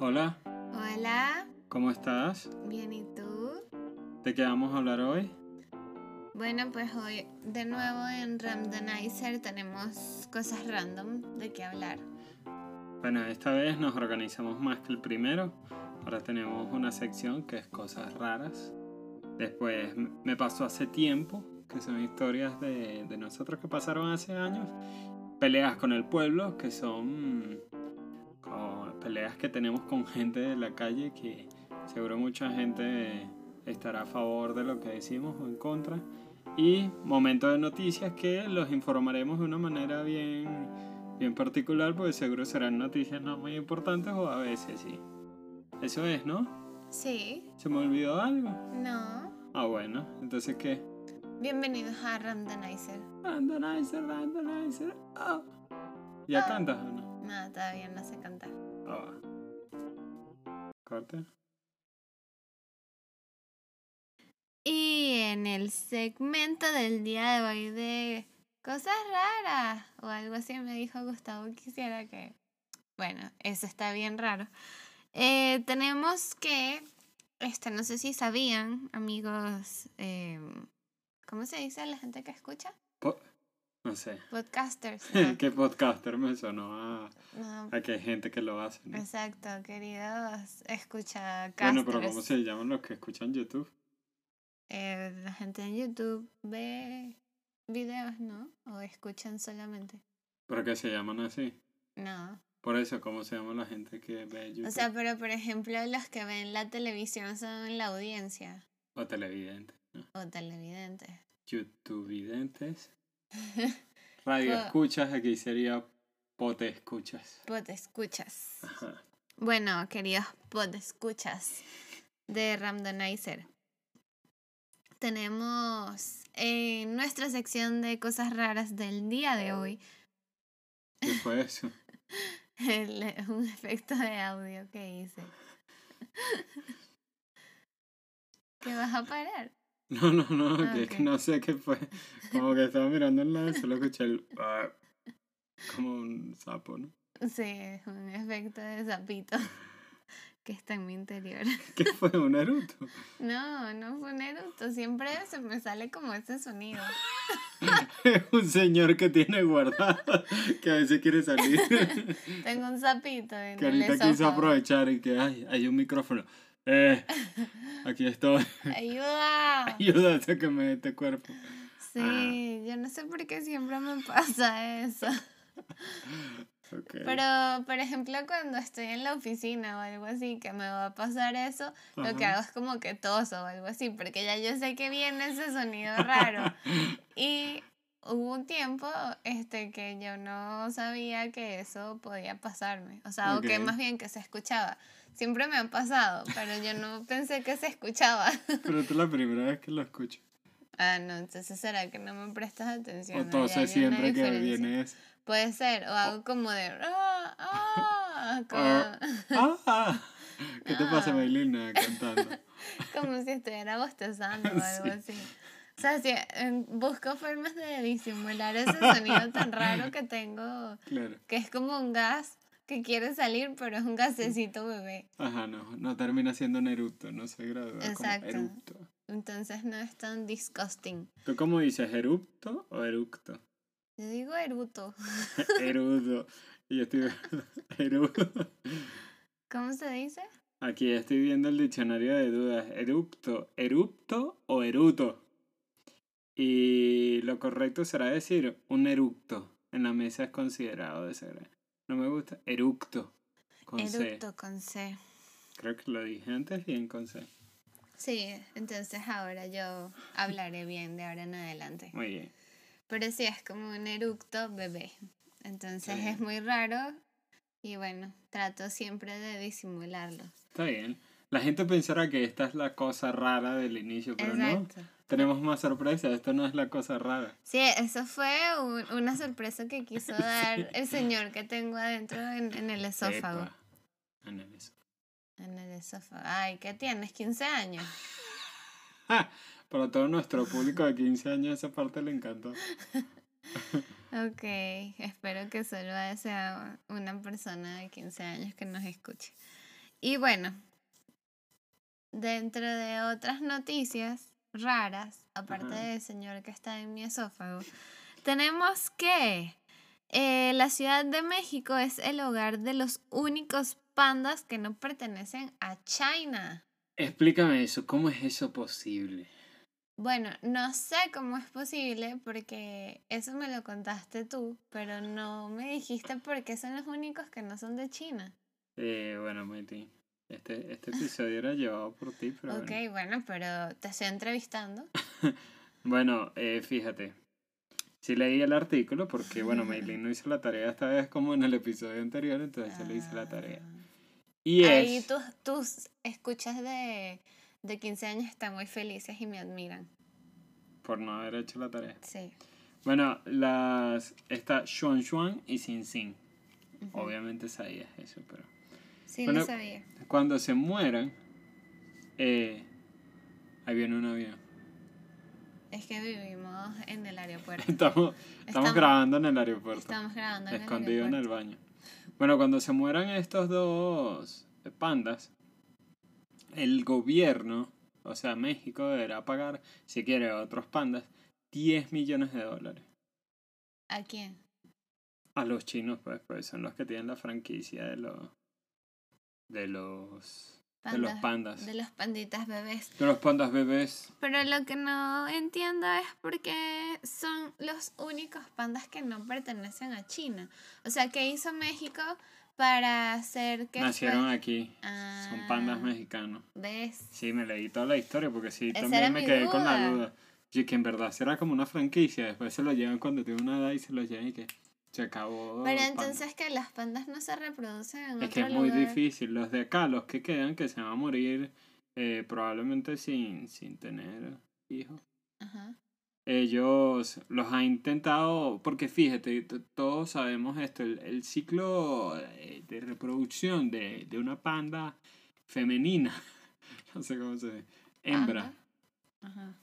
Hola, Hola, ¿cómo estás? bien y tú. ¿De qué vamos a hablar hoy? Bueno, pues hoy de nuevo en Randomizer tenemos cosas random de qué hablar. Bueno, esta vez nos organizamos más que el primero. Ahora tenemos una sección que es cosas raras. Después me pasó hace tiempo, que son historias de, de nosotros que pasaron hace años. Peleas con el pueblo, que son peleas que tenemos con gente de la calle, que seguro mucha gente estará a favor de lo que decimos o en contra. Y momentos de noticias que los informaremos de una manera bien, bien particular, porque seguro serán noticias no muy importantes o a veces sí. Eso es, ¿no? Sí, ¿Se me olvidó algo? no. Ah, bueno, entonces ¿qué? Bienvenidos a Randomizer. Randomizer, randomizer. ah. ¿Ya cantas o no? No, todavía no sé cantar. Ah. Corte. Y en el segmento del día de hoy de cosas raras o algo así me dijo Gustavo quisiera que... Bueno, eso está bien raro. Eh, tenemos que, este, no sé si sabían, amigos, eh, ¿cómo se dice a la gente que escucha? Po- no sé. Podcasters. ¿no? ¿Qué podcaster me sonó a, No, a que hay gente que lo hace? ¿no? Exacto, queridos escucha Bueno, pero ¿cómo se llaman los que escuchan YouTube? Eh, la gente en YouTube ve videos, ¿no? O escuchan solamente. ¿Pero que se llaman así? No. Por eso, ¿cómo se llama la gente que ve YouTube? O sea, pero por ejemplo, los que ven la televisión son la audiencia O televidentes, o televidentes. YouTubevidentes. Radio escuchas, aquí sería pote escuchas. Pod escuchas. Ajá. Bueno, queridos pod escuchas de Randomizer. Tenemos en nuestra sección de cosas raras del día de hoy ¿Qué fue eso? el- un efecto de audio que hice. ¿Que vas a parar? No, no, no, Ah, que no sé qué fue. Como que estaba mirando en la solo escuché el... ah, como un sapo, ¿no? Sí, es un efecto de sapito que está en mi interior. ¿Qué fue? ¿Un eruto? No, no fue un eructo, siempre se me sale como ese sonido. Es un señor que tiene guardado, que a veces quiere salir. Tengo un sapito en que el ahorita quiso aprovechar y que ay, hay un micrófono. Eh, aquí estoy. ¡Ayuda! Ayúdate a que me dé este cuerpo. Sí, yo no sé por qué siempre me pasa eso. Pero, por ejemplo, cuando estoy en la oficina o algo así, que me va a pasar eso, lo que hago es como que toso o algo así, porque ya yo sé que viene ese sonido raro. Y hubo un tiempo este, que yo no sabía que eso podía pasarme. O sea, o que más bien que se escuchaba. Siempre me ha pasado, pero yo no pensé que se escuchaba. Pero esta es la primera vez que lo escucho. Ah, no, entonces será que no me prestas atención. O tose siempre que viene eso. Puede ser, o hago como de... Ah, ah, como, Ah, ah. ¿Qué te pasa, Ah. Maylina, cantando? como si estuviera bostezando o algo Sí. así. O sea, si, em, busco formas de disimular ese sonido tan raro que tengo, Claro. que es como un gas que quiere salir, pero es un gasecito bebé. Ajá, no, no termina siendo un eructo, no se gradúa Exacto. como eructo. Entonces no es tan disgusting. ¿Tú cómo dices, erupto o eructo? Yo digo eruto. Erudo. Y yo estoy... Erudo. ¿Cómo se dice? Aquí estoy viendo el diccionario de dudas. Erupto, erupto o eruto. Y lo correcto será decir un eructo. En la mesa es considerado desagradable. No me gusta. Eructo. Con C. Eructo con C. Creo que lo dije antes bien con C. Sí, entonces ahora yo hablaré bien de ahora en adelante. Muy bien. Pero sí, es como un eructo bebé. Entonces Sí. es muy raro y bueno, trato siempre de disimularlo. Está bien. La gente pensará que esta es la cosa rara del inicio, pero no. Tenemos más sorpresa. Esto no es la cosa rara. Sí, eso fue un- una sorpresa que quiso dar el señor que tengo adentro en, en el esófago. Epa. En el esófago. En el esófago. Ay, ¿qué tienes? 15 años. Para todo nuestro público de 15 años esa parte le encantó. Ok, espero que solo sea una persona de 15 años que nos escuche. Y bueno, dentro de otras noticias raras, aparte del señor que está en mi esófago, tenemos que eh, la Ciudad de México es el hogar de los únicos pandas que no pertenecen a China. Explícame eso, ¿cómo es eso posible? Bueno, no sé cómo es posible porque eso me lo contaste tú, pero no me dijiste por qué son los únicos que no son de China. Eh, bueno, Maiti, este, este episodio era llevado por ti, pero ok, bueno. bueno, pero te estoy entrevistando. Bueno, eh, fíjate. Sí leí el artículo porque, bueno, Maylin no hizo la tarea esta vez como en el episodio anterior, entonces yo le hice la tarea. Y Ah. Ahí es... tus, tus escuchas de, de 15 años están muy felices y me admiran. Por no haber hecho la tarea. Sí. Bueno, las... Está Xuan Xuan y Xin Xin. Ujú. Obviamente sabías eso, pero... Sí, Bueno, lo sabía. Cuando se mueran, eh, ahí viene un avión. Es que vivimos en el aeropuerto. Estamos, estamos grabando en el aeropuerto. Estamos grabando en el escondido en aeropuerto. el baño. Bueno, cuando se mueran estos dos pandas, el gobierno, o sea, México, deberá pagar, si quiere, a otros pandas, 10 millones de dólares. ¿A quién? A los chinos, pues, pues son los que tienen la franquicia de los. De los. de los pandas. De los panditas bebés. De los pandas bebés. Pero lo que no entiendo es por qué son los únicos pandas que no pertenecen a China. O sea, ¿qué hizo México para hacer que... Nacieron fue- aquí. Son pandas Ah, mexicanos. ¿Ves? Sí, me leí toda la historia porque sí, Esa también me quedé con la duda. duda. Y que en verdad será como una franquicia. Después se lo llevan cuando tiene una edad y se lo llevan y que se acabó. Pero entonces que los pandas no se reproducen en Es que es muy lugar. difícil. Los de acá, los que quedan, que se van a morir eh, probablemente sin, sin tener hijos. Ajá. Ellos los han intentado, porque fíjate, todos sabemos esto, el, el ciclo eh, de reproducción de, de una panda femenina, no sé cómo se dice, hembra. Panda. Ajá.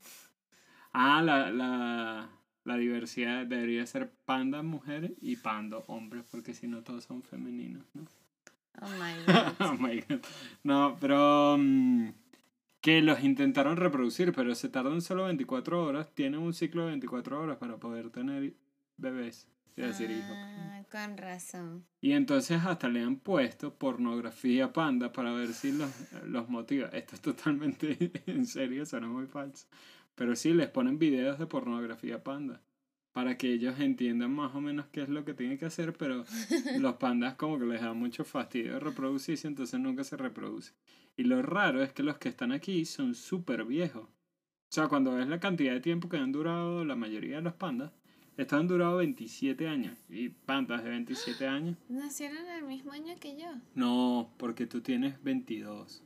Ah, la, la, la diversidad debería ser panda mujeres y pando hombres, porque si no todos son femeninos, ¿no? Oh my god. Oh my God. No, pero mm, que los intentaron reproducir, pero se tardan solo 24 horas, tienen un ciclo de 24 horas para poder tener bebés, es decir, hijos. Ah, con razón. Y entonces hasta le han puesto pornografía panda para ver si los, los motiva. Esto es totalmente en serio, suena muy falso. Pero sí, les ponen videos de pornografía panda. Para que ellos entiendan más o menos qué es lo que tienen que hacer, pero los pandas como que les da mucho fastidio reproducirse, entonces nunca se reproduce. Y lo raro es que los que están aquí son súper viejos. O sea, cuando ves la cantidad de tiempo que han durado la mayoría de los pandas, estos han durado 27 años. Y pandas de 27 años. ¿Nacieron el mismo año que yo? No, porque tú tienes 22.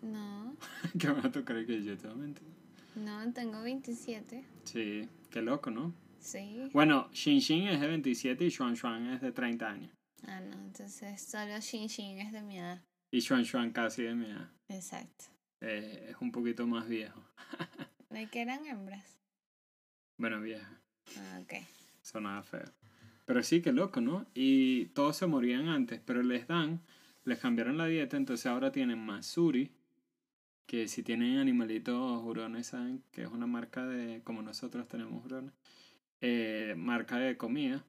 No, ¿Qué a tú crees que yo tengo 22? No, tengo 27. Sí, qué loco, ¿no? Sí. Bueno, Xin Xin es de 27 y Xuan Xuan es de 30 años. Ah, no, entonces solo Xin Xin es de mi edad. Y Xuan Xuan casi de mi edad. Exacto. Eh, es un poquito más viejo. ¿De qué eran hembras? Bueno, vieja. Ah, ok. Sonaba feo. Pero sí, qué loco, ¿no? Y todos se morían antes, pero les dan, les cambiaron la dieta, entonces ahora tienen Masuri, que si tienen animalitos hurones, saben que es una marca de, como nosotros tenemos hurones, eh, marca de comida.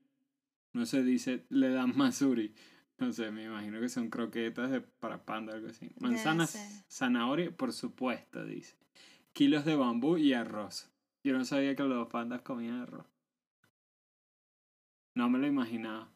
No se dice, le dan Masuri. No sé, me imagino que son croquetas de, para panda o algo así. Manzanas, zanahoria, por supuesto, dice. Kilos de bambú y arroz. Yo no sabía que los pandas comían arroz. No me lo imaginaba.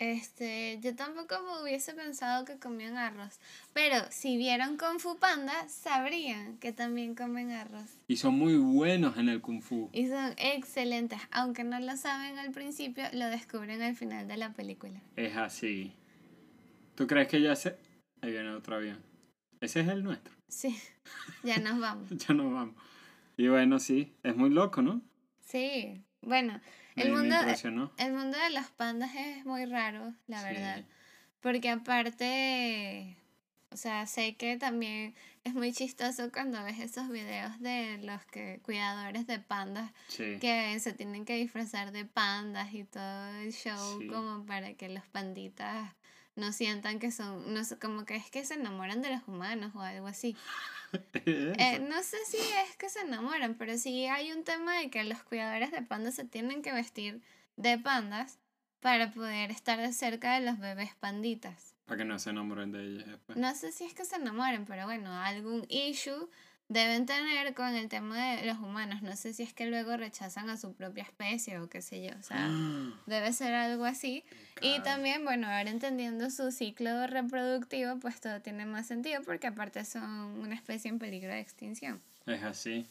Este, yo tampoco me hubiese pensado que comían arroz. Pero si vieron Kung Fu Panda, sabrían que también comen arroz. Y son muy buenos en el kung fu. Y son excelentes. Aunque no lo saben al principio, lo descubren al final de la película. Es así. ¿Tú crees que ya se... Ahí viene otro avión. Ese es el nuestro. Sí, ya nos vamos. Ya nos vamos. Y bueno, sí, es muy loco, ¿no? Sí, bueno, Me, el mundo, el mundo de los pandas es muy raro, la Sí. verdad. Porque aparte, o sea, sé que también es muy chistoso cuando ves esos videos de los que cuidadores de pandas Sí. que se tienen que disfrazar de pandas y todo el show Sí. como para que los panditas no sientan que son, no sé, como que es que se enamoran de los humanos o algo así. Eh, no sé si es que se enamoran, pero sí hay un tema de que los cuidadores de pandas se tienen que vestir de pandas para poder estar de cerca de los bebés panditas. Para que no se enamoren de ellos después. No sé si es que se enamoren, pero bueno, algún issue deben tener con el tema de los humanos. No sé si es que luego rechazan a su propia especie o qué sé yo. O sea, debe ser algo así. Y también, bueno, ahora entendiendo su ciclo reproductivo, pues todo tiene más sentido porque aparte son una especie en peligro de extinción. Es así.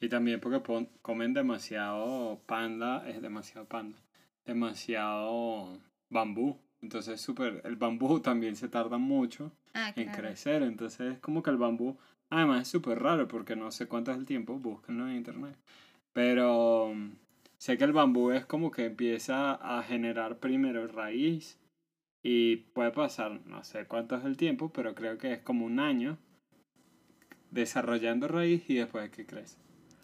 Y también porque comen demasiado panda, es demasiado panda, demasiado bambú. Entonces, super, el bambú también se tarda mucho ah, en crecer. Entonces, es como que el bambú Además es súper raro porque no sé cuánto es el tiempo, búsquenlo en internet. Pero mm, sé que el bambú es como que empieza a generar primero raíz y puede pasar, no sé cuánto es el tiempo, pero creo que es como un año desarrollando raíz y después que crece.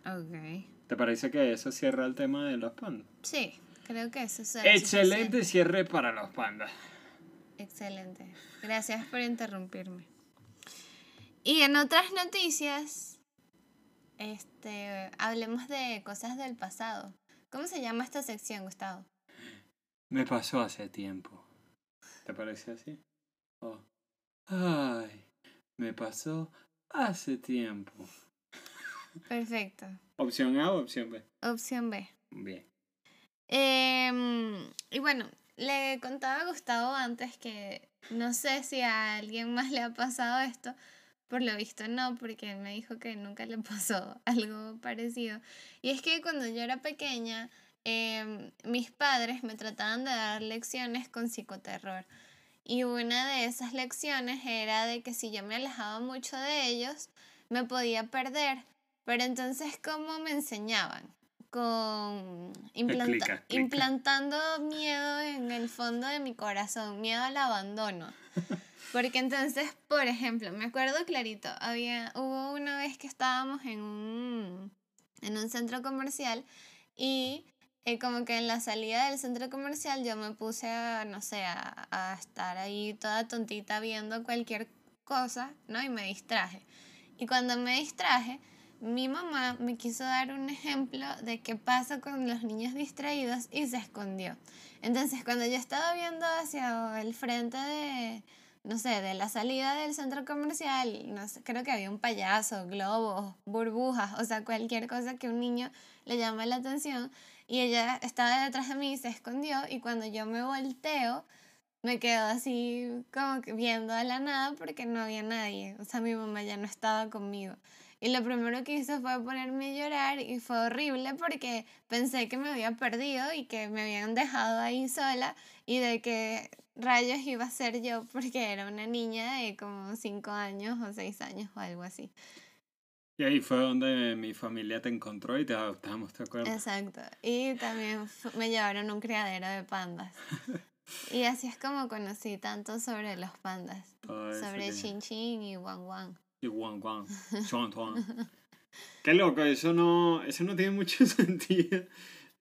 Ok. ¿Te parece que eso cierra el tema de los pandas? Sí, creo que eso será Excelente cierre para los pandas. Excelente. Gracias por interrumpirme. Y en otras noticias, este, hablemos de cosas del pasado. ¿Cómo se llama esta sección, Gustavo? Me pasó hace tiempo. ¿Te parece así? Oh. Ay, me pasó hace tiempo. Perfecto. ¿Opción A o opción B? Opción B. Bien. Eh, y bueno, le contaba a Gustavo antes que no sé si a alguien más le ha pasado esto, por lo visto no, porque él me dijo que nunca le pasó algo parecido. Y es que cuando yo era pequeña, em, mis padres me trataban de dar lecciones con psicoterror. Y una de esas lecciones era de que si yo me alejaba mucho de ellos, me podía perder. Pero entonces, ¿cómo me enseñaban? Con implantando miedo en el fondo de mi corazón, miedo al abandono. Porque entonces, por ejemplo, me acuerdo clarito, había, hubo una vez que estábamos en un, en un centro comercial y eh, como que en la salida del centro comercial yo me puse a, no sé, a, a estar ahí toda tontita viendo cualquier cosa, ¿no? Y me distraje. Y cuando me distraje, mi mamá me quiso dar un ejemplo de qué pasa con los niños distraídos y se escondió. Entonces, cuando yo estaba viendo hacia el frente de, no sé, de la salida del centro comercial, no sé, creo que había un payaso, globos, burbujas, o sea, cualquier cosa que un niño le llame la atención. Y ella estaba detrás de mí y se escondió y cuando yo me volteo, me quedo así como viendo a la nada porque no había nadie. O sea, mi mamá ya no estaba conmigo. Y lo primero que hizo fue ponerme a llorar y fue horrible porque pensé que me había perdido y que me habían dejado ahí sola y de que rayos iba a ser yo porque era una niña de como 5 años o 6 años o algo así. Y ahí fue donde mi familia te encontró y te adoptamos, ¿te acuerdas? Exacto. Y también me llevaron un criadero de pandas. y así es como conocí tanto sobre los pandas. sobre Chin Chin y Wang Wang. Y Wang Wang. Chuan Tuan. Qué loco, eso no, eso no tiene mucho sentido.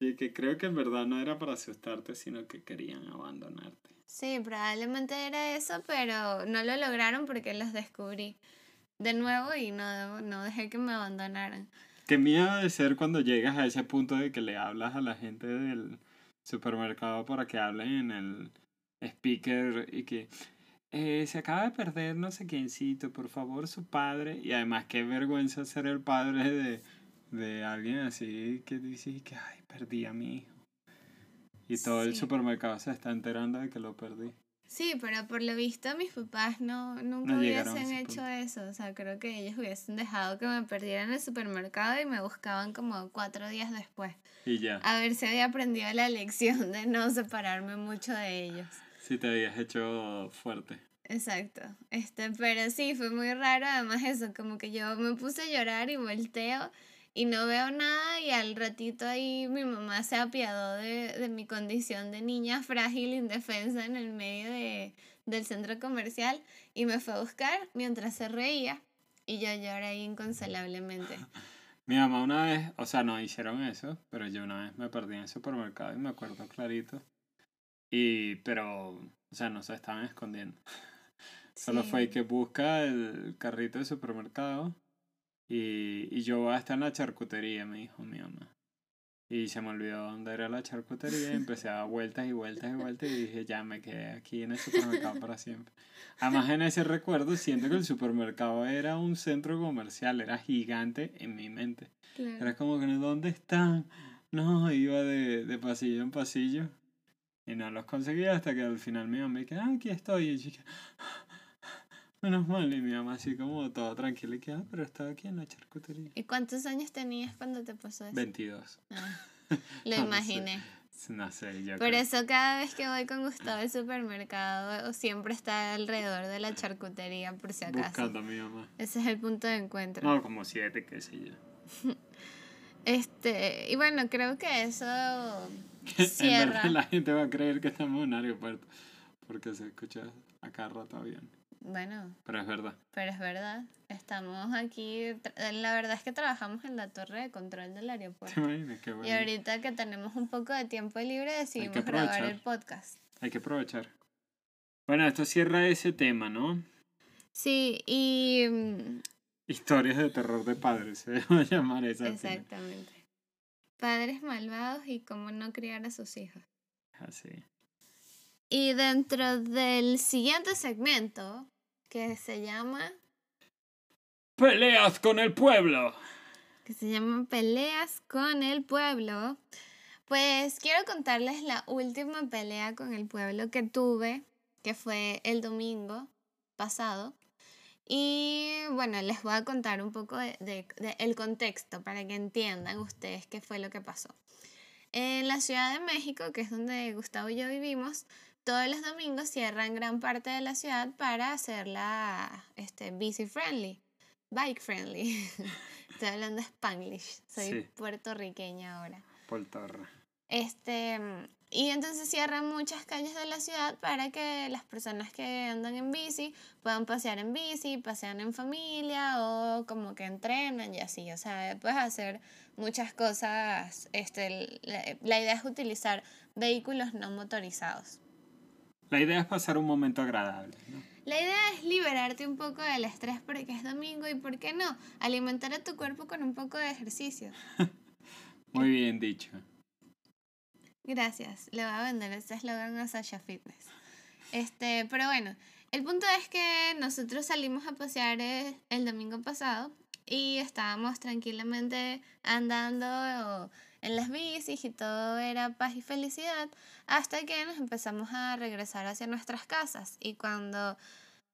Y que creo que en verdad no era para asustarte, sino que querían abandonarte. Sí, probablemente era eso, pero no lo lograron porque los descubrí de nuevo y no, no dejé que me abandonaran. Qué miedo de ser cuando llegas a ese punto de que le hablas a la gente del supermercado para que hablen en el speaker y que eh, se acaba de perder no sé quiéncito, por favor su padre. Y además qué vergüenza ser el padre de, de alguien así que dice que, ay, perdí a mi hijo. Y todo el supermercado se está enterando de que lo perdí. Sí, pero por lo visto mis papás no, nunca hubiesen hecho eso. O sea, creo que ellos hubiesen dejado que me perdiera en el supermercado y me buscaban como cuatro días después. Y ya. A ver si había aprendido la lección de no separarme mucho de ellos. Sí, te habías hecho fuerte. Exacto. Este, pero sí, fue muy raro además eso, como que yo me puse a llorar y volteo y no veo nada y al ratito ahí mi mamá se apiadó de, de mi condición de niña frágil, indefensa en el medio de, del centro comercial y me fue a buscar mientras se reía y yo lloré ahí inconsolablemente. Mi mamá una vez, o sea, no hicieron eso, pero yo una vez me perdí en el supermercado y me acuerdo clarito Y, pero, o sea, no se estaban escondiendo. Solo fue que busca el carrito de supermercado y, y yo voy a estar en la charcutería, me dijo mi mamá. Y se me olvidó dónde era la charcutería y empecé a dar vueltas y vueltas y vueltas y dije, ya me quedé aquí en el supermercado para siempre. Además, en ese recuerdo siento que el supermercado era un centro comercial, era gigante en mi mente. Claro. Era como que, ¿dónde están? No, iba de, de pasillo en pasillo y no los conseguía hasta que al final mi mamá me dijo, ah, aquí estoy. Y yo dije, menos mal. Y mi mamá así como toda tranquila y que, ah, pero estaba aquí en la charcutería. ¿Y cuántos años tenías cuando te pasó eso? 22. Ah, No lo sé. imaginé. No sé, yo Por creo- eso cada vez que voy con Gustavo al supermercado siempre está alrededor de la charcutería por si acaso. Buscando a mi mamá. Ese es el punto de encuentro. No, como siete, qué sé yo. Este, y bueno, creo que eso En cierra. verdad la gente va a creer que estamos en un aeropuerto porque se escucha a cada rato avión. Bueno, Pero es verdad. pero es verdad. Estamos aquí. La verdad es que trabajamos en la torre de control del ¿Te aeropuerto. imaginas? Qué Y ahorita que tenemos un poco de tiempo libre, decidimos grabar el podcast. Hay que aprovechar. Bueno, esto cierra ese tema, ¿no? Sí, y. mm, Historias de terror de padres, se va a llamar esa. Exactamente. Padres malvados y cómo no criar a sus hijos. Así. Y dentro del siguiente segmento, que se llama, ¡Peleas con el pueblo! que se llama Peleas con el Pueblo, pues quiero contarles la última pelea con el pueblo que tuve, que fue el domingo pasado. Y bueno, les voy a contar un poco de, de- de el contexto para que entiendan ustedes qué fue lo que pasó. En la Ciudad de México, que es donde Gustavo y yo vivimos, todos los domingos cierran gran parte de la ciudad para hacerla este, bici friendly, bike friendly. Estoy hablando spanglish, soy Sí. puertorriqueña ahora. Por torre. Este, y entonces cierran muchas calles de la ciudad para que las personas que andan en bici puedan pasear en bici, pasean en familia o como que entrenan y así. O sea, puedes hacer muchas cosas. Este, la, la idea es utilizar vehículos no motorizados. La idea es pasar un momento agradable, ¿no? La idea es liberarte un poco del estrés porque es domingo y, ¿por qué no? Alimentar a tu cuerpo con un poco de ejercicio. Muy bien dicho. Gracias. Le voy a vender ese eslogan a Sasha Fitness. Este, pero bueno, el punto es que nosotros salimos a pasear eh, el domingo pasado y estábamos tranquilamente andando en las bicis y todo era paz y felicidad hasta que nos empezamos a regresar hacia nuestras casas. Y cuando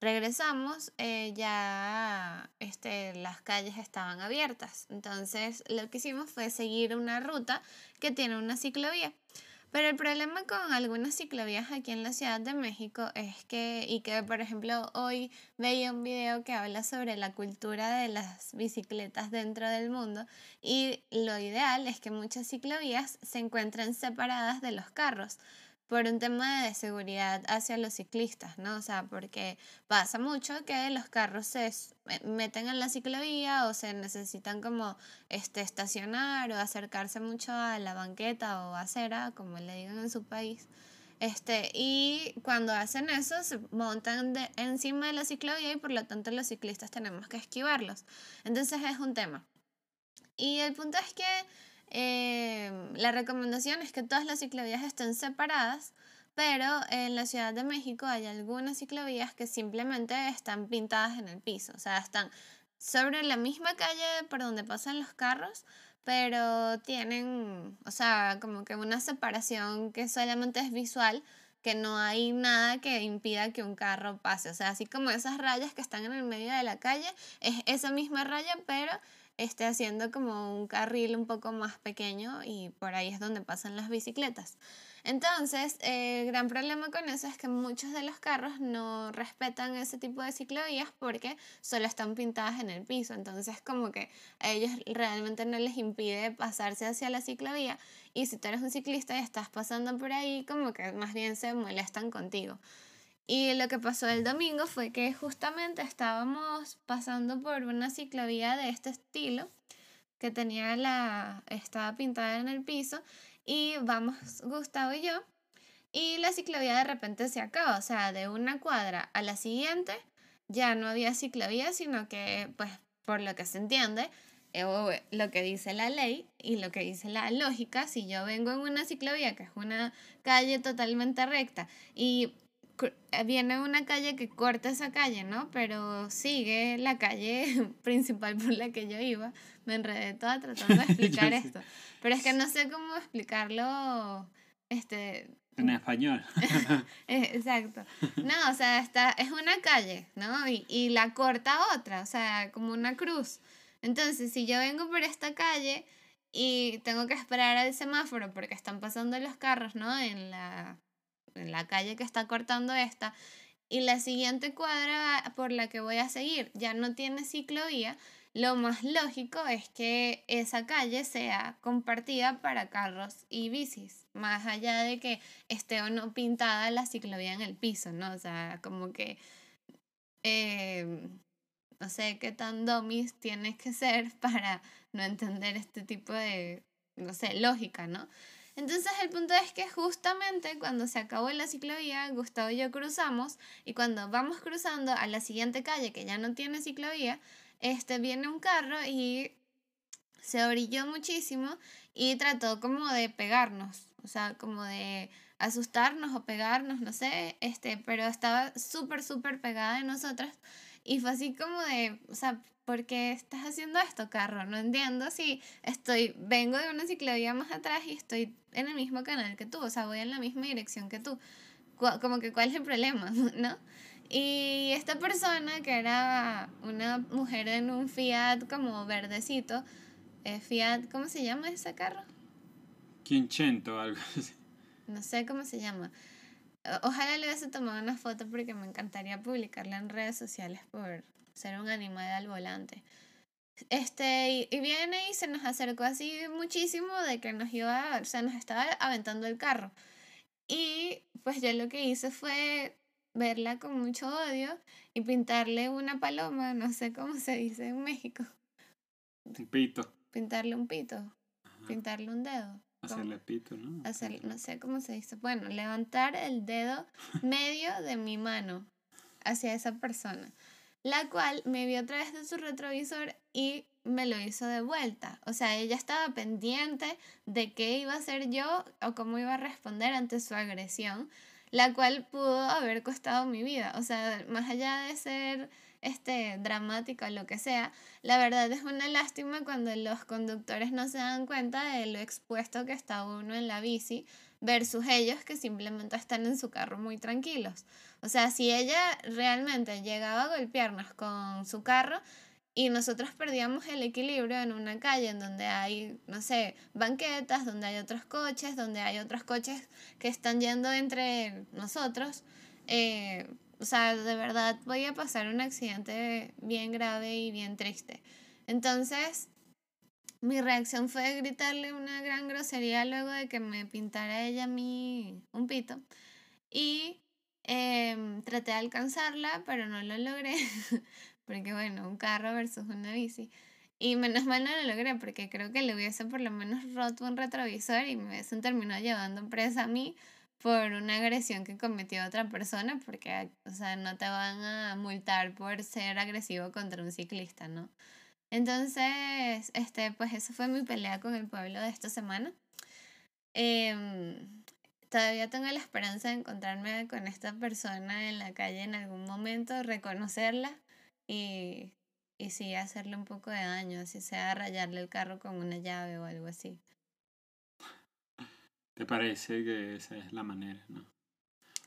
regresamos eh, ya este, las calles estaban abiertas. Entonces lo que hicimos fue seguir una ruta que tiene una ciclovía pero el problema con algunas ciclovías aquí en la Ciudad de México es que, y que por ejemplo hoy veía un video que habla sobre la cultura de las bicicletas dentro del mundo y lo ideal es que muchas ciclovías se encuentren separadas de los carros por un tema de seguridad hacia los ciclistas, ¿no? O sea, porque pasa mucho que los carros se me- meten en la ciclovía o se necesitan como este, estacionar o acercarse mucho a la banqueta o acera, como le digan en su país. Este, y cuando hacen eso, se montan de, encima de la ciclovía y por lo tanto los ciclistas tenemos que esquivarlos. Entonces es un tema. Y el punto es que eh, la recomendación es que todas las ciclovías estén separadas, pero en la Ciudad de México hay algunas ciclovías que simplemente están pintadas en el piso, o sea, están sobre la misma calle por donde pasan los carros, pero tienen, o sea, como que una separación que solamente es visual, que no hay nada que impida que un carro pase, o sea, así como esas rayas que están en el medio de la calle, es esa misma raya, pero esté haciendo como un carril un poco más pequeño y por ahí es donde pasan las bicicletas. Entonces, el gran problema con eso es que muchos de los carros no respetan ese tipo de ciclovías porque solo están pintadas en el piso. Entonces, como que a ellos realmente no les impide pasarse hacia la ciclovía. Y si tú eres un ciclista y estás pasando por ahí, como que más bien se molestan contigo. Y lo que pasó el domingo fue que justamente estábamos pasando por una ciclovía de este estilo que tenía la estaba pintada en el piso y vamos Gustavo y yo y la ciclovía de repente se acaba, o sea, de una cuadra a la siguiente ya no había ciclovía, sino que, pues, por lo que se entiende, eh, lo que dice la ley y lo que dice la lógica, si yo vengo en una ciclovía, que es una calle totalmente recta, y eh, viene una calle que corta esa calle, ¿no? Pero sigue la calle principal por la que yo iba. Me enredé toda tratando de explicar esto. Pero es que no sé cómo explicarlo este, en español. Eh, exacto. No, o sea, está, es una calle, ¿no? Y, y la corta otra, o sea, como una cruz. Entonces, si yo vengo por esta calle y tengo que esperar al semáforo porque están pasando los carros, ¿no? En la, en la calle que está cortando esta, y la siguiente cuadra por la que voy a seguir ya no tiene ciclovía, lo más lógico es que esa calle sea compartida para carros y bicis, más allá de que esté o no pintada la ciclovía en el piso, ¿no? O sea, como que eh, no sé qué tan domis tienes que ser para no entender este tipo de, no sé, lógica, ¿no? Entonces el punto es que justamente cuando se acabó la ciclovía, Gustavo y yo cruzamos y cuando vamos cruzando a la siguiente calle que ya no tiene ciclovía, este viene un carro y se orilló muchísimo y trató como de pegarnos, o sea, como de asustarnos o pegarnos, no sé, este, pero estaba súper, súper pegada de nosotras y fue así como de, o sea, ¿por qué estás haciendo esto, carro? No entiendo si estoy, vengo de una ciclovía más atrás y estoy en el mismo canal que tú, o sea, voy en la misma dirección que tú. Como que, ¿cuál es el problema? ¿No? Y esta persona, que era una mujer en un Fiat como verdecito, eh, Fiat, ¿cómo se llama ese carro? Quinchento, algo así. No sé cómo se llama. Ojalá le hubiese tomado una foto porque me encantaría publicarla en redes sociales por ser un animal al volante. Este, y, viene y se nos acercó así muchísimo de que nos iba, o sea, nos estaba aventando el carro. Y pues yo lo que hice fue verla con mucho odio y pintarle una paloma, no sé cómo se dice en México. Un pito. Pintarle un pito, pintarle un dedo. Hacerle pito, ¿no? Hacer, no sé cómo se dice. Bueno, levantar el dedo medio de mi mano hacia esa persona, la cual me vio a través de su retrovisor y me lo hizo de vuelta. O sea, ella estaba pendiente de qué iba a hacer yo o cómo iba a responder ante su agresión, la cual pudo haber costado mi vida. O sea, más allá de ser este, dramática o lo que sea, la verdad es una lástima cuando los conductores no se dan cuenta de lo expuesto que está uno en la bici versus ellos que simplemente están en su carro muy tranquilos. O sea, si ella realmente llegaba a golpearnos con su carro, y nosotros perdíamos el equilibrio en una calle en donde hay, no sé, banquetas, donde hay otros coches, donde hay otros coches que están yendo entre nosotros. Eh, o sea, de verdad voy a pasar un accidente bien grave y bien triste. Entonces, mi reacción fue gritarle una gran grosería luego de que me pintara ella mí un pito. Y em, traté de alcanzarla, pero no lo logré. porque bueno, un carro versus una bici. Y menos mal no lo logré porque creo que le hubiese por lo menos roto un retrovisor y me hubiesen terminado llevando presa a mí por una agresión que cometió otra persona, porque, o sea, no te van a multar por ser agresivo contra un ciclista, ¿no? Entonces, este, pues esa fue mi pelea con el pueblo de esta semana. Em, todavía tengo la esperanza de encontrarme con esta persona en la calle en algún momento, reconocerla y, y sí hacerle un poco de daño, así sea rayarle el carro con una llave o algo así. ¿Te parece que esa es la manera, no?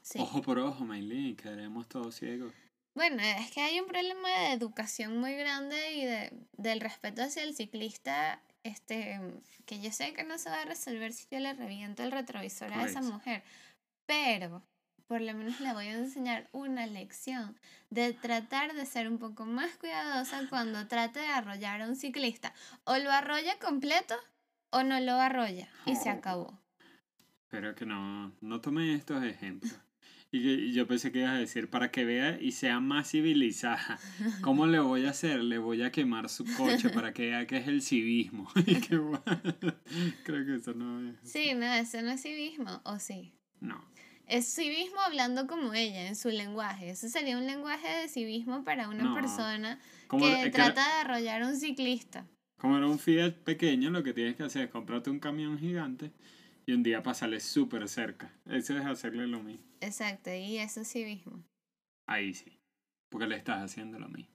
Sí. Ojo por ojo, Maylin, quedaremos todos ciegos. Bueno, es que hay un problema de educación muy grande y de, del respeto hacia el ciclista, este, que yo sé que no se va a resolver si yo le reviento el retrovisor a esa mujer, pero por lo menos le voy a enseñar una lección de tratar de ser un poco más cuidadosa cuando trate de arrollar a un ciclista. O lo arrolla completo o no lo arrolla y se oh. acabó. Espero que no, no tome estos ejemplos. Y que yo pensé que ibas a decir para que vea y sea más civilizada. ¿Cómo le voy a hacer? Le voy a quemar su coche para que vea que es el civismo. Creo que eso no es. Sí, no, eso no es civismo, ¿o sí? No. Es civismo hablando como ella, en su lenguaje. Eso sería un lenguaje de civismo para una No. persona que trata de arrollar a un ciclista. como era un Fiat pequeño, lo que tienes que hacer es comprarte un camión gigante y un día pasarle súper cerca. Eso es hacerle lo mismo. Exacto, y eso es civismo. Ahí sí. Porque le estás haciendo lo mismo.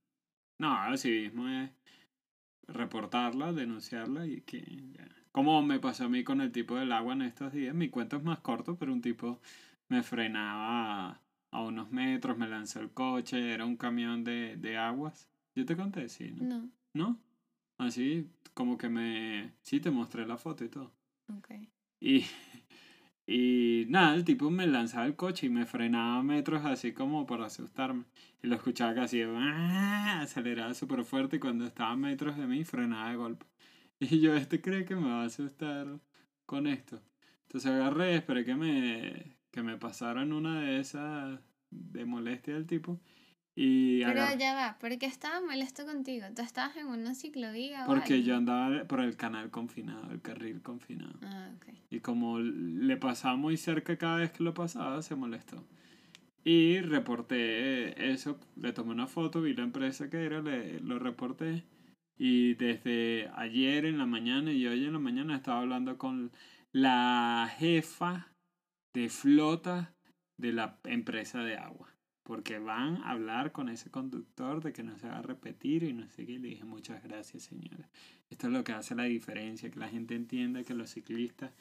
No, el civismo es reportarla, denunciarla y que... ya. Como me pasó a mí con el tipo del agua en estos días. Mi cuento es más corto, pero un tipo me frenaba a unos metros, me lanzó el coche, era un camión de, de aguas. Yo te conté, sí, ¿no? No, ¿No? Así, como que me... Sí, te mostré la foto y todo. ok. Y, y nada, el tipo me lanzaba el coche y me frenaba a metros así como para asustarme. Y lo escuchaba casi ¡ah! aceleraba súper fuerte y cuando estaba a metros de mí frenaba de golpe. Y yo, este cree que me va a asustar con esto. Entonces agarré, esperé que me, que me pasaran una de esas de molestia del tipo. Y Pero agarré- ya va, ¿por qué estaba molesto contigo? ¿Tú estabas en una ciclovía o porque yo andaba por el canal confinado, el carril confinado. Ah, ok. Y como le pasaba muy cerca cada vez que lo pasaba, se molestó. Y reporté eso, le tomé una foto, vi la empresa que era, le, lo reporté. Y desde ayer en la mañana y hoy en la mañana estaba hablando con la jefa de flota de la empresa de agua. Porque van a hablar con ese conductor de que no se va a repetir y no sé qué. Y le dije muchas gracias señora. Esto es lo que hace la diferencia, que la gente entienda que los ciclistas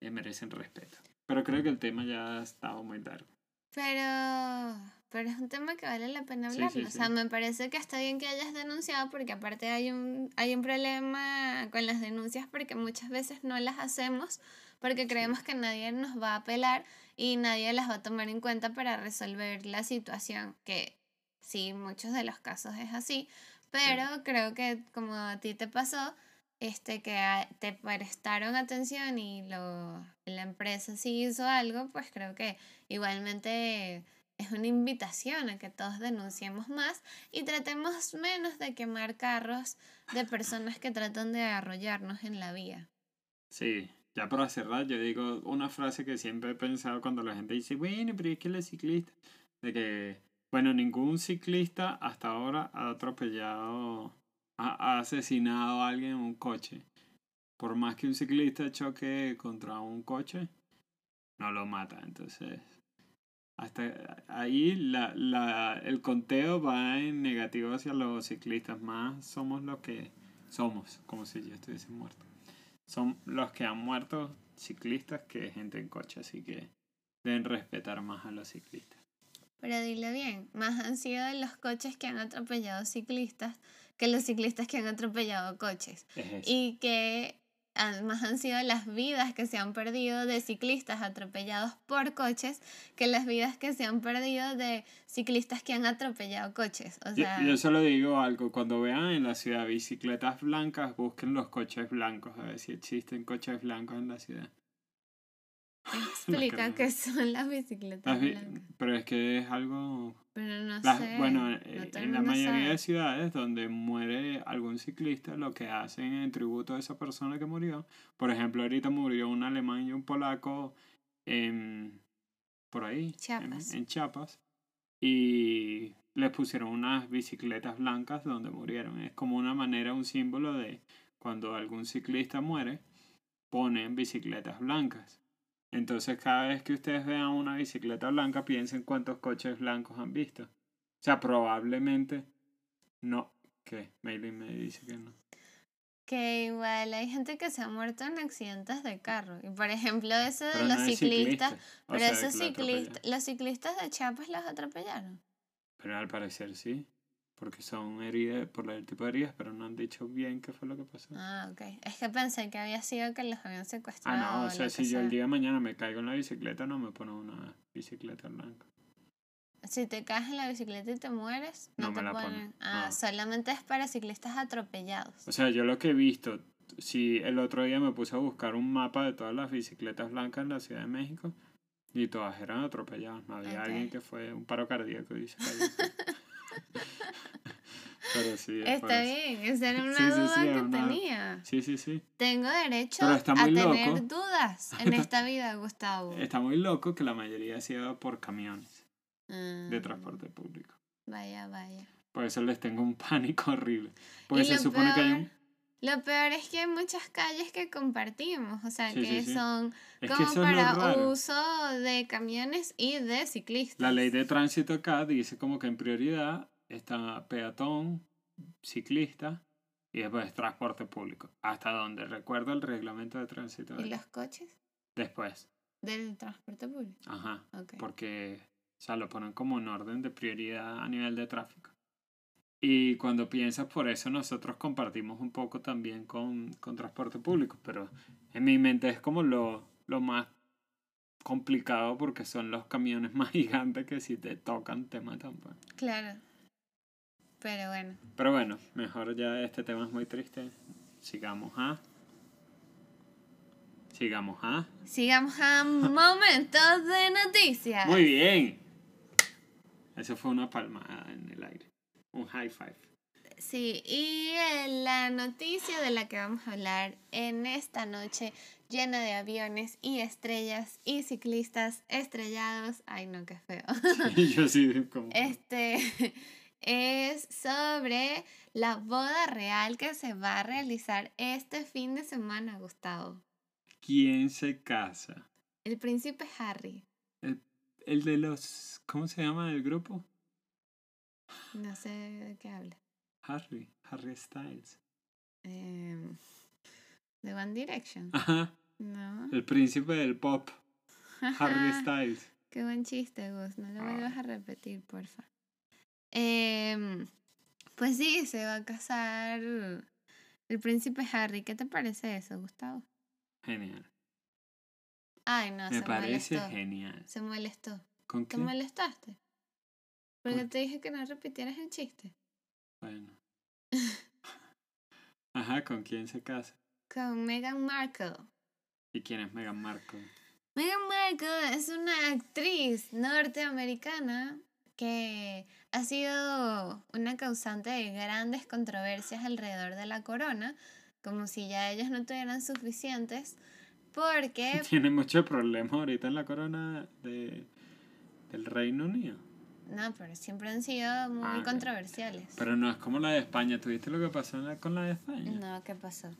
eh, merecen respeto. Pero creo que el tema ya ha estado muy largo. Pero, pero es un tema que vale la pena Sí, hablarlo. sí, O sea, sí. me parece que está bien que hayas denunciado porque aparte hay un, hay un problema con las denuncias porque muchas veces no las hacemos porque creemos que nadie nos va a apelar y nadie las va a tomar en cuenta para resolver la situación, que sí, muchos de los casos es así, pero creo que como a ti te pasó, este que te prestaron atención y lo, la empresa sí hizo algo, pues creo que igualmente es una invitación a que todos denunciemos más y tratemos menos de quemar carros de personas que tratan de arrollarnos en la vía. Sí, ya para cerrar, yo digo una frase que siempre he pensado cuando la gente dice, bueno, pero es que los ciclistas, de que, bueno, ningún ciclista hasta ahora ha atropellado, ha, asesinado a alguien en un coche. Por más que un ciclista choque contra un coche, no lo mata. Entonces, hasta ahí la, la, el conteo va en negativo hacia los ciclistas. Más somos los que somos, como si yo estuviese muerto. Son los que han muerto ciclistas que gente en coche, así que deben respetar más a los ciclistas. Pero dile bien, más han sido los coches que han atropellado ciclistas que los ciclistas que han atropellado coches. Es. Y que además han sido las vidas que se han perdido de ciclistas atropellados por coches que las vidas que se han perdido de ciclistas que han atropellado coches. O Yo, sea, yo solo digo algo, cuando vean en la ciudad bicicletas blancas, busquen los coches blancos, a ver si existen coches blancos en la ciudad. explica creo. qué son las bicicletas Las blancas. pero es que es algo... Pero no las- sé. bueno, no eh, en la mayoría de ciudades donde muere algún ciclista, lo que hacen en tributo a esa persona que murió, por ejemplo, ahorita murió un alemán y un polaco en, por ahí, en- Chiapas. En, Chiapas, y les pusieron unas bicicletas blancas donde murieron. Es como una manera, un símbolo de cuando algún ciclista muere, ponen bicicletas blancas. Entonces cada vez que ustedes vean una bicicleta blanca, piensen cuántos coches blancos han visto. O sea, probablemente no. ¿Qué? Maylin me dice que no. Que igual hay gente que se ha muerto en accidentes de carro. Y por ejemplo, eso de Pero los no ciclistas. ciclista. Pero sea, esos ciclistas, los ciclistas de Chiapas los atropellaron. Pero al parecer sí. Porque son heridas por el tipo de heridas, pero no han dicho bien qué fue lo que pasó. Ah, ok. Es que pensé que había sido que los habían secuestrado. Ah, no, o sea, si yo el día de mañana me caigo en la bicicleta, no me ponen una bicicleta blanca. Si te caes en la bicicleta y te mueres, no, No me te la ponen. ponen, Ah, no. solamente es para ciclistas atropellados. O sea, yo lo que he visto, si el otro día me puse a buscar un mapa de todas las bicicletas blancas en la Ciudad de México y todas eran atropelladas. No había alguien que fue un paro cardíaco, dice. que había. Pero sí, Está bien, esa era una Sí, sí, sí, duda es que una- tenía. Sí, sí, sí. Tengo derecho a tener loco. dudas en esta vida, Gustavo. Está muy loco que la mayoría sea por camiones de Ah, transporte público. Vaya, vaya. Por eso les tengo un pánico horrible. Porque se supone que hay un... Lo peor es que hay muchas calles que compartimos, o sea, Sí, que sí, sí. son Es como para uso de camiones y de ciclistas. La ley de tránsito acá dice como que en prioridad está peatón, ciclista y después transporte público. Hasta donde recuerdo el reglamento de tránsito. ¿Y los coches? Después. Del transporte público. Ajá. Ok. Porque, o sea, lo ponen como en orden de prioridad a nivel de tráfico. Y cuando piensas por eso, nosotros compartimos un poco también con, con transporte público, pero en mi mente es como lo, lo más complicado porque son los camiones más gigantes que si te tocan te matan. pues. Claro. Pero bueno. Pero bueno, mejor ya este tema es muy triste. Sigamos a... Sigamos a... Sigamos a momentos de noticias. Muy bien. Eso fue una palmada. Un high five. Sí, y la noticia de la que vamos a hablar en esta noche llena de aviones y estrellas y ciclistas estrellados. Ay, no, qué feo. Yo sí, como... Este es sobre la boda real que se va a realizar este fin de semana, Gustavo. ¿Quién se casa? El príncipe Harry. El de los... ¿Cómo se llama el grupo? No sé de qué habla. Harry. Harry Styles. De One Direction. Ajá. No. El príncipe del pop. Harry Styles. Qué buen chiste, Gus. No lo vuelvas a repetir, porfa. Em, pues sí, se va a casar el príncipe Harry. ¿Qué te parece eso, Gustavo? Genial. Ay, no, Me se parece molestó. genial. Se molestó. ¿Con ¿Te qué? molestaste? Porque ¿Por te dije que no repitieras el chiste. Bueno. Ajá, ¿con quién se casa? Con Meghan Markle. ¿Y quién es Meghan Markle? Meghan Markle es una actriz norteamericana que ha sido una causante de grandes controversias alrededor de la corona, como si ya ellos no tuvieran suficientes, porque Tiene mucho problema ahorita en la corona de, del Reino Unido. No, pero siempre han sido muy Ah, controversiales. Pero no es como la de España. ¿Tuviste lo que pasó la- con la de España? No, ¿qué pasó?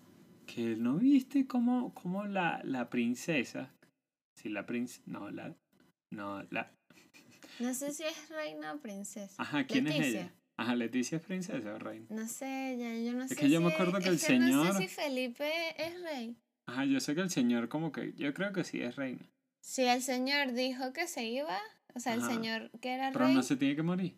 Que no viste cómo, cómo la, la princesa. Sí, la princesa. No, la. No, la. No sé si es reina o princesa. Ajá, ¿quién es ella? Ajá, Leticia es princesa o reina. No sé, ya, yo no sé que yo me acuerdo que es el No señor- sé si Felipe es rey. Ajá, yo sé que el señor, como que. Yo creo que sí es reina. Si el señor dijo que se iba, o sea, el señor que era Pero rey. no se tiene que morir.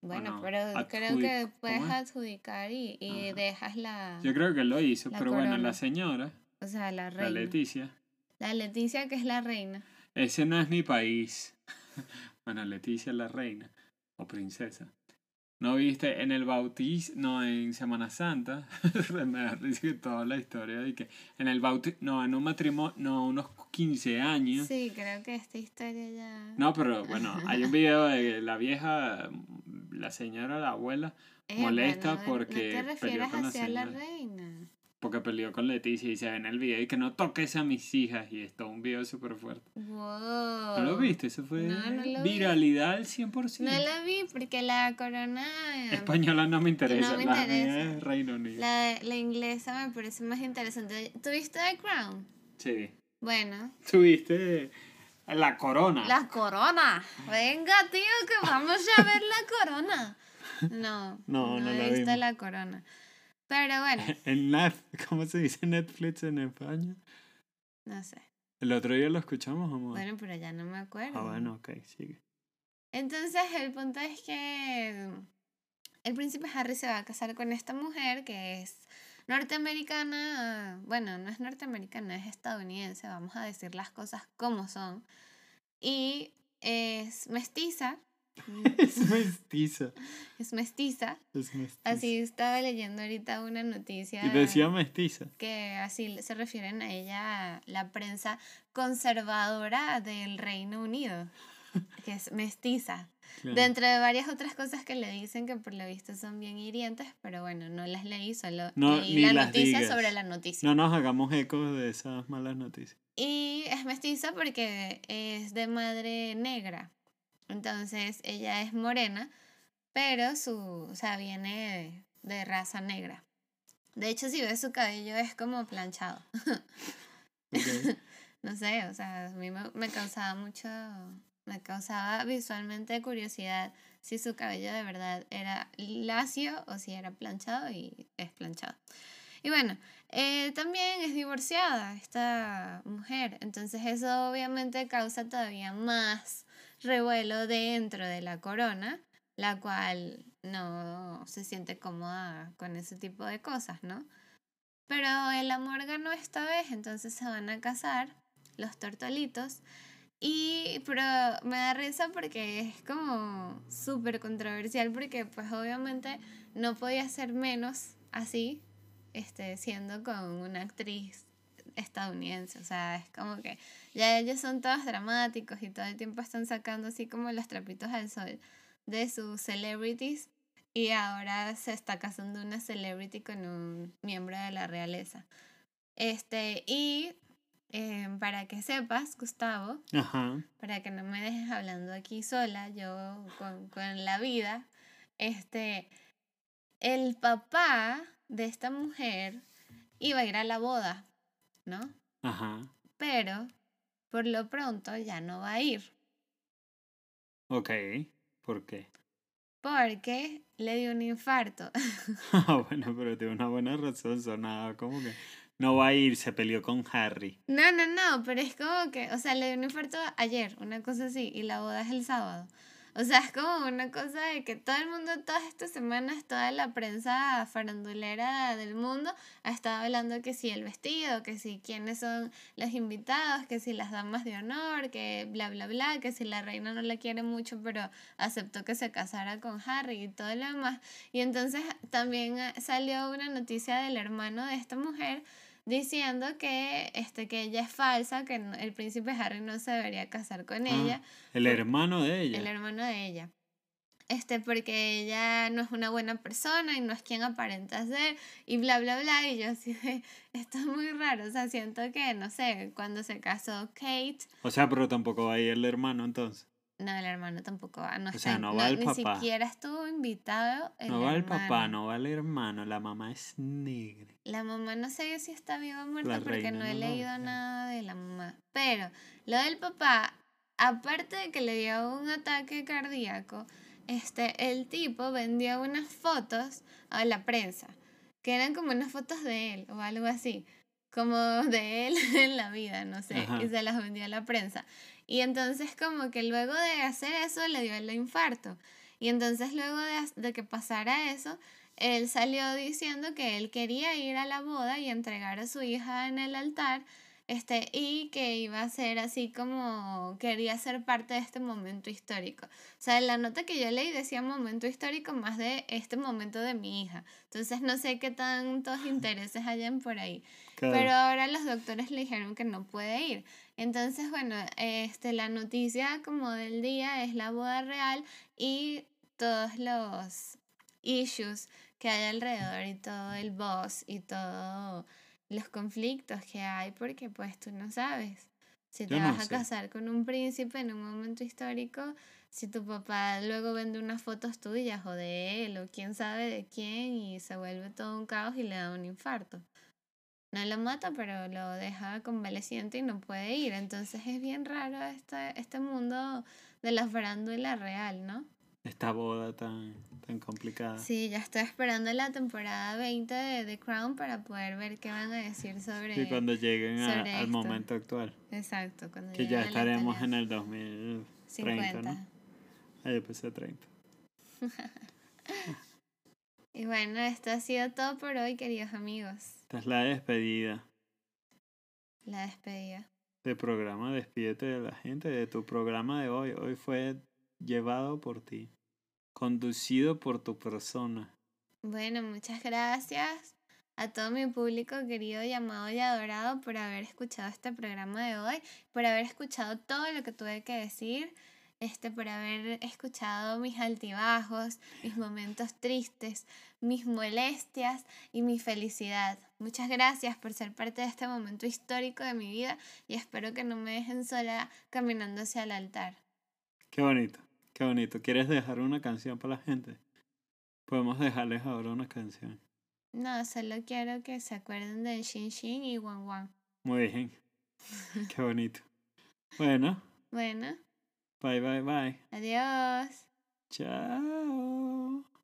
Bueno, no? pero creo que ¿cómo puedes es? adjudicar y, y dejas la. Yo creo que lo hizo, La pero bueno, la señora, o sea, la la reina. Leticia. La Leticia, que es la reina. Ese no es mi país. bueno, Leticia es la reina o princesa. ¿No viste en el bautizo? No, en Semana Santa. Me da que toda la historia de que en el bautizo, no, en un matrimonio, no, unos 15 años. Sí, creo que esta historia ya. No, pero bueno, hay un video de la vieja, la señora, la abuela, molesta no- porque No te la hacia la reina. Porque peleó con Leticia y se ve en el video y que no toques a mis hijas y es todo un video súper fuerte. Wow. ¿No lo viste? Eso fue No, no viralidad al 100%. No la vi porque la corona. Española no me interesa, No me la interesa. es Reino Unido. La, la inglesa me parece más interesante. ¿Tuviste The Crown? Sí. Bueno, Tuviste la corona. La corona. Venga, tío, que vamos a ver la corona. No, No, no la he visto la corona. Pero bueno, En Net- ¿Cómo se dice Netflix en España? no sé. El otro día lo escuchamos, amor. Bueno, pero ya no me acuerdo. ah, bueno, ok, sigue. Entonces, el punto es que el príncipe Harry se va a casar con esta mujer que es norteamericana. Bueno, no es norteamericana, es estadounidense. Vamos a decir las cosas como son. Y es mestiza. Es mestiza. Es mestiza. Es mestiza. Así estaba leyendo ahorita una noticia. Y decía mestiza. que así se refieren a ella la prensa conservadora del Reino Unido. que es mestiza. claro. Dentro de varias otras cosas que le dicen que por lo visto son bien hirientes, pero bueno, no las leí, solo No, leí la noticia digas. sobre la noticia. No nos hagamos eco de esas malas noticias. Y es mestiza porque es de madre negra. Entonces ella es morena, pero su, o sea, viene de, de raza negra. De hecho, si ves su cabello es como planchado. No sé, o sea, a mí me, me causaba mucho, me causaba visualmente curiosidad si su cabello de verdad era lacio o si era planchado y es planchado. Y bueno, eh, también es divorciada esta mujer, entonces eso obviamente causa todavía más revuelo dentro de la corona, la cual no se siente cómoda con ese tipo de cosas, ¿no? Pero el amor ganó esta vez, entonces se van a casar los tortolitos. Y, pero me da risa porque es como súper controversial porque pues obviamente no podía ser menos así, este, siendo con una actriz estadounidense. O sea, es como que ya ellos son todos dramáticos y todo el tiempo están sacando así como los trapitos al sol de sus celebrities y ahora se está casando una celebrity con un miembro de la realeza. Este, y eh, para que sepas, Gustavo, Ajá. para que no me dejes hablando aquí sola, yo con, con la vida, este, el papá de esta mujer iba a ir a la boda, ¿no? Ajá. Pero por lo pronto ya no va a ir, Ok. ¿Por qué? porque le dio un infarto. Ah, bueno, pero tiene una buena razón. Sonaba como que no va a ir, se peleó con Harry. No, no, no, pero es como que, o sea, le dio un infarto ayer, una cosa así, y la boda es el sábado. O sea, es como una cosa de que todo el mundo, todas estas semanas, toda la prensa farandulera del mundo ha estado hablando que si el vestido, que si quiénes son los invitados, que si las damas de honor, que bla, bla, bla, que si la reina no la quiere mucho, pero aceptó que se casara con Harry y todo lo demás. Y entonces también eh, salió una noticia del hermano de esta mujer diciendo que, este, que ella es falsa, que el príncipe Harry no se debería casar con Ah, ella, El hermano de ella. el hermano de ella. Este, porque ella no es una buena persona y no es quien aparenta ser y bla, bla, bla. Y yo así de, esto es muy raro. O sea, siento que, no sé, cuando se casó Kate, O sea, pero tampoco va a ir el hermano entonces. No, el hermano tampoco va. No O sea, está- no va el ni siquiera estuvo invitado el no va el papá, no va el hermano. La mamá es negra. La mamá no sé si está viva o muerta porque no he no leído nada de la mamá. Pero lo del papá, aparte de que le dio un ataque cardíaco, este, el tipo vendió unas fotos a la prensa, que eran como unas fotos de él o algo así, como de él en la vida, no sé, Ajá. y se las vendió a la prensa. Y entonces como que luego de hacer eso le dio el infarto. Y entonces luego de, de que pasara eso, él salió diciendo que él quería ir a la boda y entregar a su hija en el altar, este, y que iba a ser así como quería ser parte de este momento histórico. O sea, la nota que yo leí decía momento histórico más de este momento de mi hija. Entonces no sé qué tantos intereses hayan por ahí. Claro. Pero ahora los doctores le dijeron que no puede ir. Entonces, bueno, este, la noticia como del día es la boda real y todos los issues que hay alrededor y todo el boss y todos los conflictos que hay porque pues tú no sabes si te Yo no vas a sé. casar con un príncipe en un momento histórico, si tu papá luego vende unas fotos tuyas o de él o quién sabe de quién y se vuelve todo un caos y le da un infarto. No lo mata, pero lo deja convaleciente y no puede ir. Entonces es bien raro este, este mundo de la farándula real, ¿no? Esta boda tan, tan complicada. Sí, ya estoy esperando la temporada 20 de The Crown para poder ver qué van a decir sobre... Sí, cuando lleguen a- al esto. momento actual. Exacto, cuando Que ya estaremos en el 2030, 50. ¿no? Ah, yo pensé 30. Y bueno, esto ha sido todo por hoy, queridos amigos. Esta es la despedida La despedida. del programa Despídete de la gente, de tu programa de hoy. Hoy fue llevado por ti, conducido por tu persona. Bueno, muchas gracias a todo mi público querido, llamado y adorado por haber escuchado este programa de hoy, por haber escuchado todo lo que tuve que decir. este, por haber escuchado mis altibajos, mis momentos tristes, mis molestias y mi felicidad. Muchas gracias por ser parte de este momento histórico de mi vida y espero que no me dejen sola caminando hacia el altar. Qué bonito, qué bonito. ¿Quieres dejar una canción para la gente? Podemos dejarles ahora una canción. No, solo quiero que se acuerden de Shin Shin y Wan Wan. Muy bien. Qué bonito. Bueno. Bueno. Bye, bye, bye. Adiós. Chao.